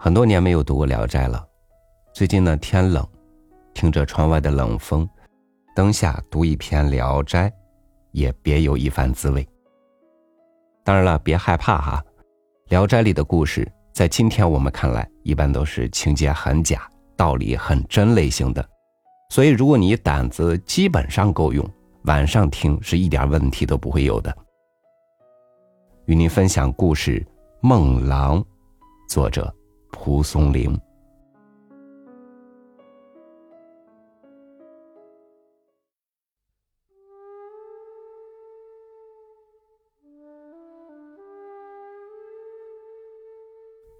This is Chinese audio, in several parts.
很多年没有读过《聊斋》了，最近呢天冷，听着窗外的冷风，灯下读一篇《聊斋》，也别有一番滋味。当然了，别害怕哈，《聊斋》里的故事，在今天我们看来，一般都是情节很假、道理很真类型的，所以如果你胆子基本上够用，晚上听是一点问题都不会有的。与您分享故事《梦郎》，作者。蒲松龄，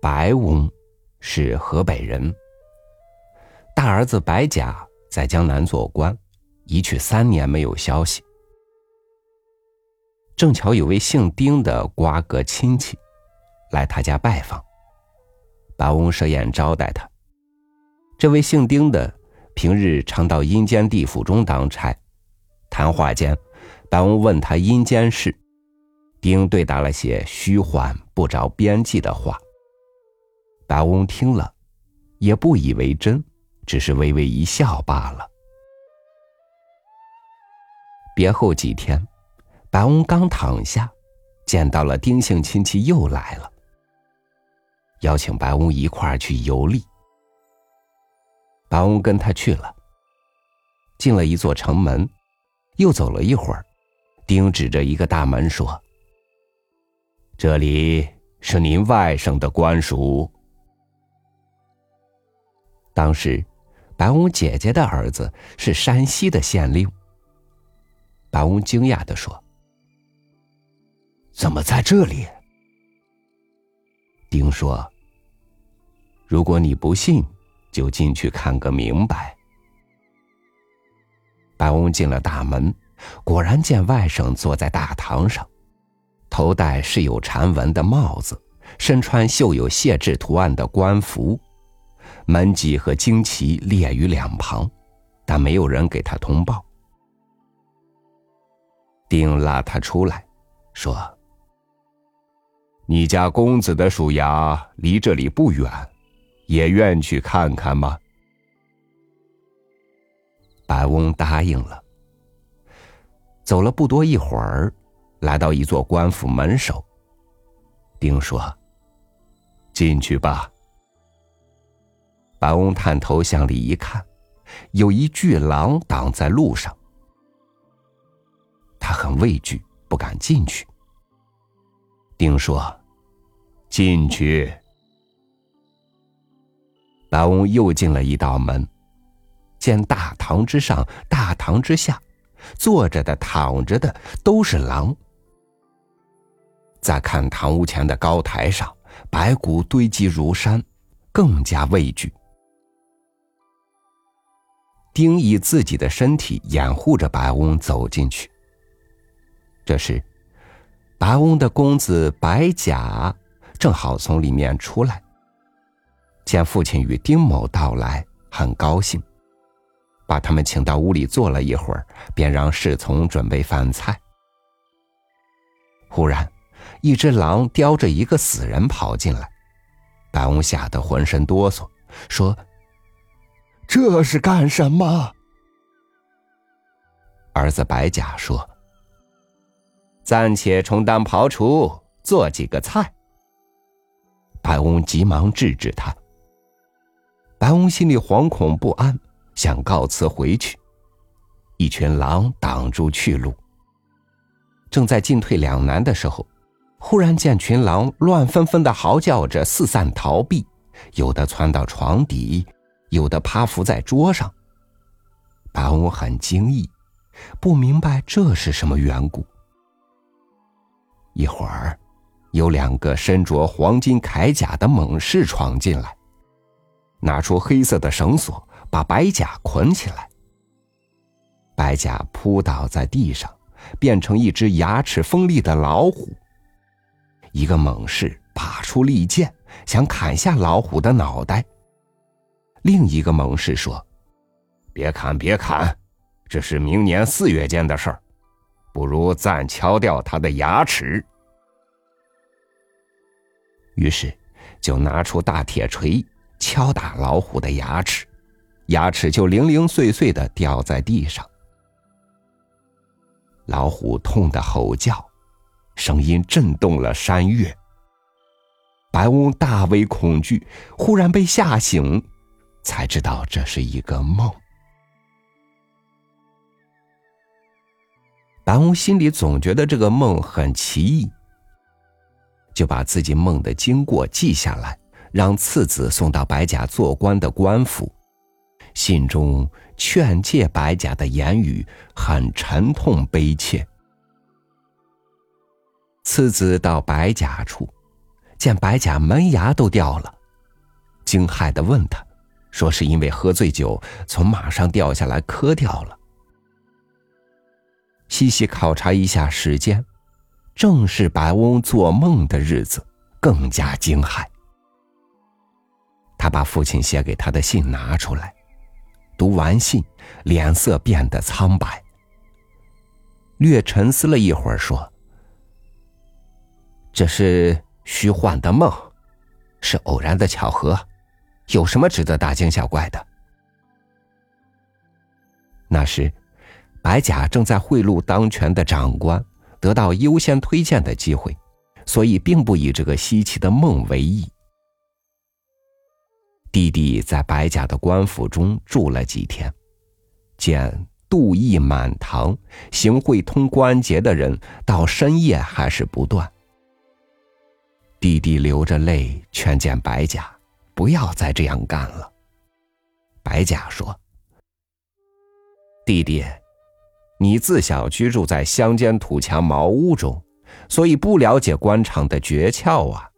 白翁是河北人，大儿子白甲在江南做官，一去三年没有消息。正巧有位姓丁的瓜葛亲戚来他家拜访。白翁设宴招待他。这位姓丁的平日常到阴间地府中当差，谈话间，白翁问他阴间事，丁对答了些虚幻不着边际的话。白翁听了，也不以为真，只是微微一笑罢了。别后几天，白翁刚躺下，见到了丁姓亲戚又来了。邀请白翁一块儿去游历。白翁跟他去了。进了一座城门，又走了一会儿，丁指着一个大门说：“这里是您外甥的官署。”当时，白翁姐姐的儿子是山西的县令。白翁惊讶的说：“怎么在这里？”丁说：“如果你不信，就进去看个明白。”白翁进了大门，果然见外甥坐在大堂上，头戴饰有禅纹的帽子，身穿绣有谢志图案的官服，门旗和旌旗列于两旁，但没有人给他通报。丁拉他出来，说。你家公子的鼠牙离这里不远，也愿去看看吗？白翁答应了。走了不多一会儿，来到一座官府门首。丁说：“进去吧。”白翁探头向里一看，有一巨狼挡在路上，他很畏惧，不敢进去。丁说：“进去。”白翁又进了一道门，见大堂之上、大堂之下，坐着的、躺着的都是狼。再看堂屋前的高台上，白骨堆积如山，更加畏惧。丁以自己的身体掩护着白翁走进去。这时。白翁的公子白甲正好从里面出来，见父亲与丁某到来，很高兴，把他们请到屋里坐了一会儿，便让侍从准备饭菜。忽然，一只狼叼着一个死人跑进来，白翁吓得浑身哆嗦，说：“这是干什么？”儿子白甲说。暂且充当庖厨，做几个菜。白翁急忙制止他。白翁心里惶恐不安，想告辞回去，一群狼挡住去路。正在进退两难的时候，忽然见群狼乱纷纷的嚎叫着四散逃避，有的窜到床底，有的趴伏在桌上。白翁很惊异，不明白这是什么缘故。一会儿，有两个身着黄金铠甲的猛士闯进来，拿出黑色的绳索，把白甲捆起来。白甲扑倒在地上，变成一只牙齿锋利的老虎。一个猛士拔出利剑，想砍下老虎的脑袋。另一个猛士说：“别砍，别砍，这是明年四月间的事儿。”不如暂敲掉他的牙齿。于是，就拿出大铁锤敲打老虎的牙齿，牙齿就零零碎碎的掉在地上。老虎痛得吼叫，声音震动了山岳。白翁大为恐惧，忽然被吓醒，才知道这是一个梦。白翁心里总觉得这个梦很奇异，就把自己梦的经过记下来，让次子送到白甲做官的官府。信中劝诫白甲的言语很沉痛悲切。次子到白甲处。见白甲门牙都掉了，惊骇的问他，说是因为喝醉酒从马上掉下来磕掉了。细细考察一下时间，正是白翁做梦的日子，更加惊骇。他把父亲写给他的信拿出来，读完信，脸色变得苍白，略沉思了一会儿，说：“这是。”虚幻的梦，是偶然的巧合，有什么值得大惊小怪的？那时，白甲正在贿赂当权的长官，得到优先推荐的机会，所以并不以这个稀奇的梦为意。弟弟在白家的官府中住了几天，见妒意满堂，行贿通关节的人，到深夜还是不断。弟弟流着泪劝谏白甲，不要再这样干了。白甲说：“弟弟，你自小居住在乡间土墙茅屋中，所以不了解官场的诀窍啊。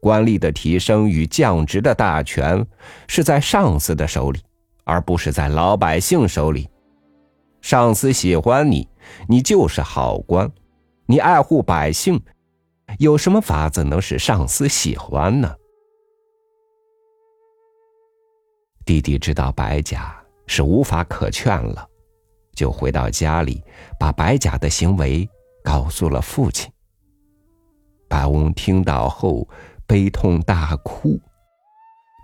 官吏的提升与降职的大权是在上司的手里，而不是在老百姓手里。上司喜欢你，你就是好官；你爱护百姓。”有什么法子能使上司喜欢呢？弟弟知道白甲是无法可劝了，就回到家里，把白甲的行为告诉了父亲。白翁听到后悲痛大哭，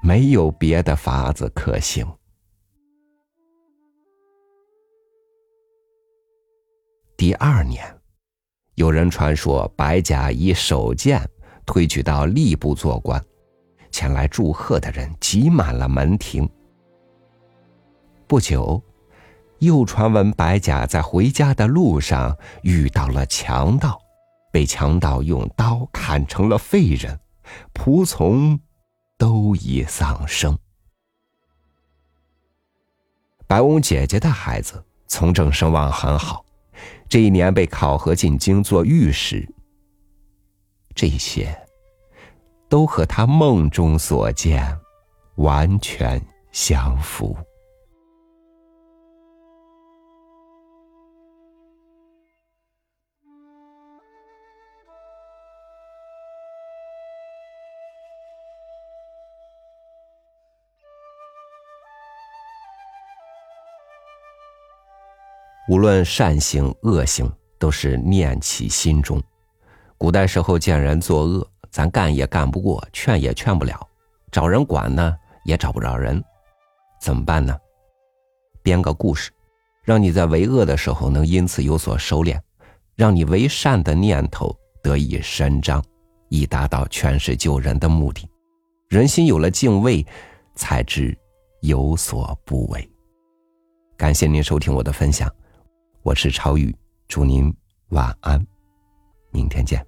没有别的法子可行。第二年。有人传说白甲以手剑推举到吏部做官，前来祝贺的人挤满了门庭。不久，又传闻白甲在回家的路上遇到了强盗，被强盗用刀砍成了废人，仆从都已丧生。白翁姐姐的孩子从政声望很好。这一年被考核进京做御史，这些都和他梦中所见完全相符。无论善行恶行，都是念起心中。古代时候见人作恶，咱干也干不过，劝也劝不了，找人管呢也找不着人，怎么办呢？编个故事，让你在为恶的时候能因此有所收敛，让你为善的念头得以伸张，以达到劝世救人的目的。人心有了敬畏，才知有所不为。感谢您收听我的分享。我是超宇，祝您晚安，明天见。